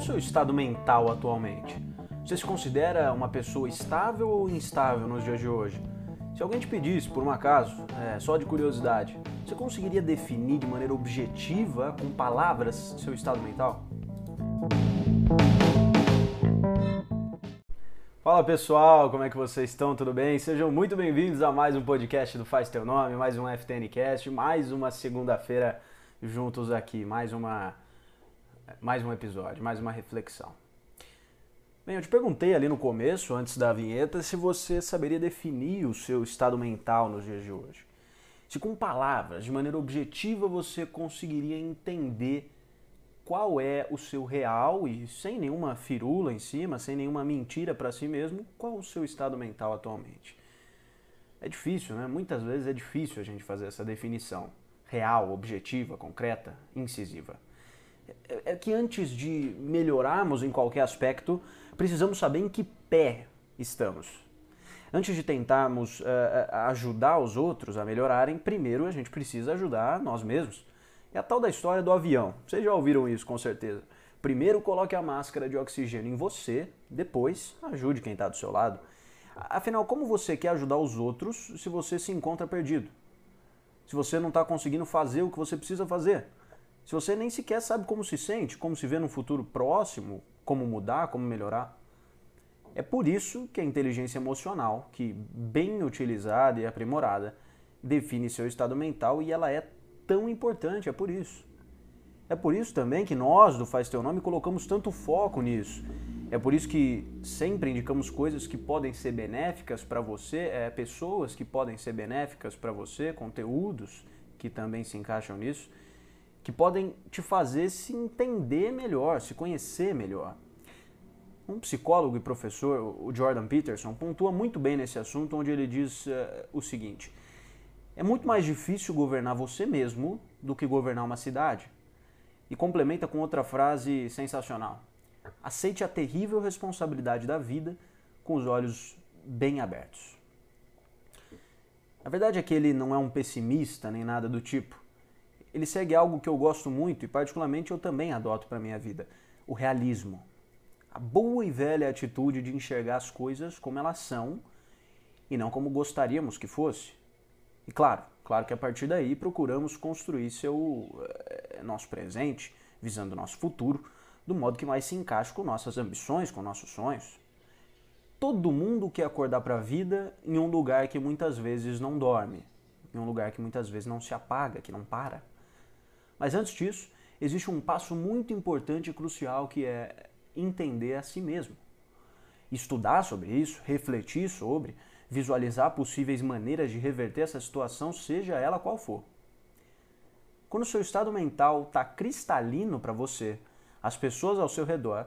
o seu estado mental atualmente? Você se considera uma pessoa estável ou instável nos dias de hoje? Se alguém te pedisse, por um acaso, é, só de curiosidade, você conseguiria definir de maneira objetiva, com palavras, seu estado mental? Fala pessoal, como é que vocês estão? Tudo bem? Sejam muito bem-vindos a mais um podcast do Faz Teu Nome, mais um FTNcast, mais uma segunda-feira juntos aqui, mais uma mais um episódio, mais uma reflexão. Bem, eu te perguntei ali no começo, antes da vinheta, se você saberia definir o seu estado mental nos dias de hoje. Se com palavras, de maneira objetiva, você conseguiria entender qual é o seu real e sem nenhuma firula em cima, sem nenhuma mentira para si mesmo, qual o seu estado mental atualmente. É difícil, né? Muitas vezes é difícil a gente fazer essa definição real, objetiva, concreta, incisiva. É, que antes de melhorarmos em qualquer aspecto, precisamos saber em que pé estamos. Antes de tentarmos uh, ajudar os outros a melhorarem, primeiro a gente precisa ajudar nós mesmos. É a tal da história do avião. Vocês já ouviram isso com certeza. Primeiro coloque a máscara de oxigênio em você, depois ajude quem está do seu lado. Afinal, como você quer ajudar os outros se você se encontra perdido? Se você não está conseguindo fazer o que você precisa fazer? Se você nem sequer sabe como se sente, como se vê no futuro próximo, como mudar, como melhorar? É por isso que a inteligência emocional, que bem utilizada e aprimorada, define seu estado mental e ela é tão importante, é por isso. É por isso também que nós do Faz Teu Nome colocamos tanto foco nisso. É por isso que sempre indicamos coisas que podem ser benéficas para você, é, pessoas que podem ser benéficas para você, conteúdos que também se encaixam nisso, que podem te fazer se entender melhor, se conhecer melhor. Um psicólogo e professor, o Jordan Peterson, pontua muito bem nesse assunto, onde ele diz uh, o seguinte: é muito mais difícil governar você mesmo do que governar uma cidade. E complementa com outra frase sensacional: aceite a terrível responsabilidade da vida com os olhos bem abertos. A verdade é que ele não é um pessimista nem nada do tipo. Ele segue algo que eu gosto muito e particularmente eu também adoto para minha vida: o realismo a boa e velha atitude de enxergar as coisas como elas são e não como gostaríamos que fosse. E claro, claro que a partir daí procuramos construir seu é, nosso presente, visando nosso futuro, do modo que mais se encaixe com nossas ambições, com nossos sonhos. Todo mundo quer acordar para a vida em um lugar que muitas vezes não dorme, em um lugar que muitas vezes não se apaga, que não para. Mas antes disso, existe um passo muito importante e crucial que é entender a si mesmo. Estudar sobre isso, refletir sobre, visualizar possíveis maneiras de reverter essa situação, seja ela qual for. Quando o seu estado mental está cristalino para você, as pessoas ao seu redor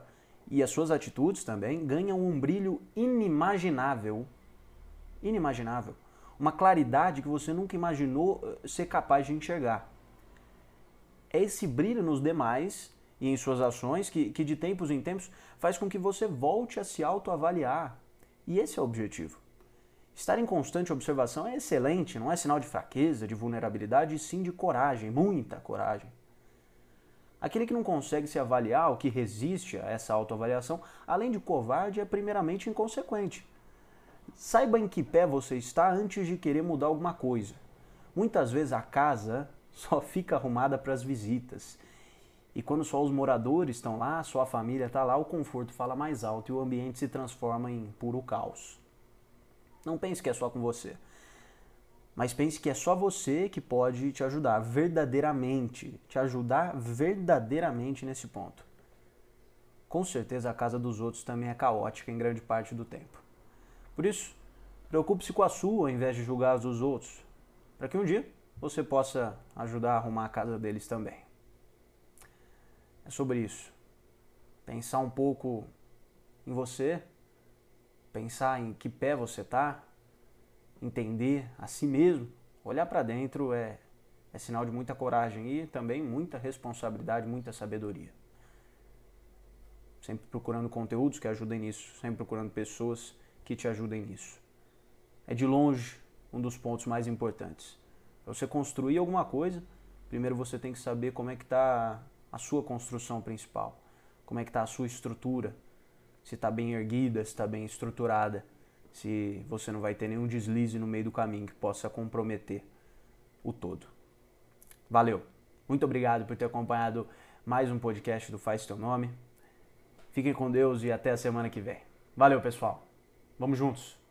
e as suas atitudes também ganham um brilho inimaginável. Inimaginável. Uma claridade que você nunca imaginou eh, ser capaz de enxergar. É esse brilho nos demais e em suas ações que, que de tempos em tempos faz com que você volte a se autoavaliar. E esse é o objetivo. Estar em constante observação é excelente, não é sinal de fraqueza, de vulnerabilidade, e sim de coragem, muita coragem. Aquele que não consegue se avaliar, ou que resiste a essa autoavaliação, além de covarde, é primeiramente inconsequente. Saiba em que pé você está antes de querer mudar alguma coisa. Muitas vezes a casa só fica arrumada para as visitas e quando só os moradores estão lá, só a família está lá, o conforto fala mais alto e o ambiente se transforma em puro caos. Não pense que é só com você. Mas pense que é só você que pode te ajudar verdadeiramente, te ajudar verdadeiramente nesse ponto. Com certeza a casa dos outros também é caótica em grande parte do tempo. Por isso, preocupe-se com a sua ao invés de julgar dos outros, para que um dia você possa ajudar a arrumar a casa deles também é sobre isso. Pensar um pouco em você, pensar em que pé você está, entender a si mesmo, olhar para dentro é, é sinal de muita coragem e também muita responsabilidade, muita sabedoria. Sempre procurando conteúdos que ajudem nisso, sempre procurando pessoas que te ajudem nisso. É de longe um dos pontos mais importantes. Para você construir alguma coisa, primeiro você tem que saber como é que está a sua construção principal. como é que está a sua estrutura, se está bem erguida, se está bem estruturada, se você não vai ter nenhum deslize no meio do caminho que possa comprometer o todo. Valeu! Muito obrigado por ter acompanhado mais um podcast do Faz Teu Nome. Fiquem com Deus e até a semana que vem. Valeu, pessoal. Vamos juntos.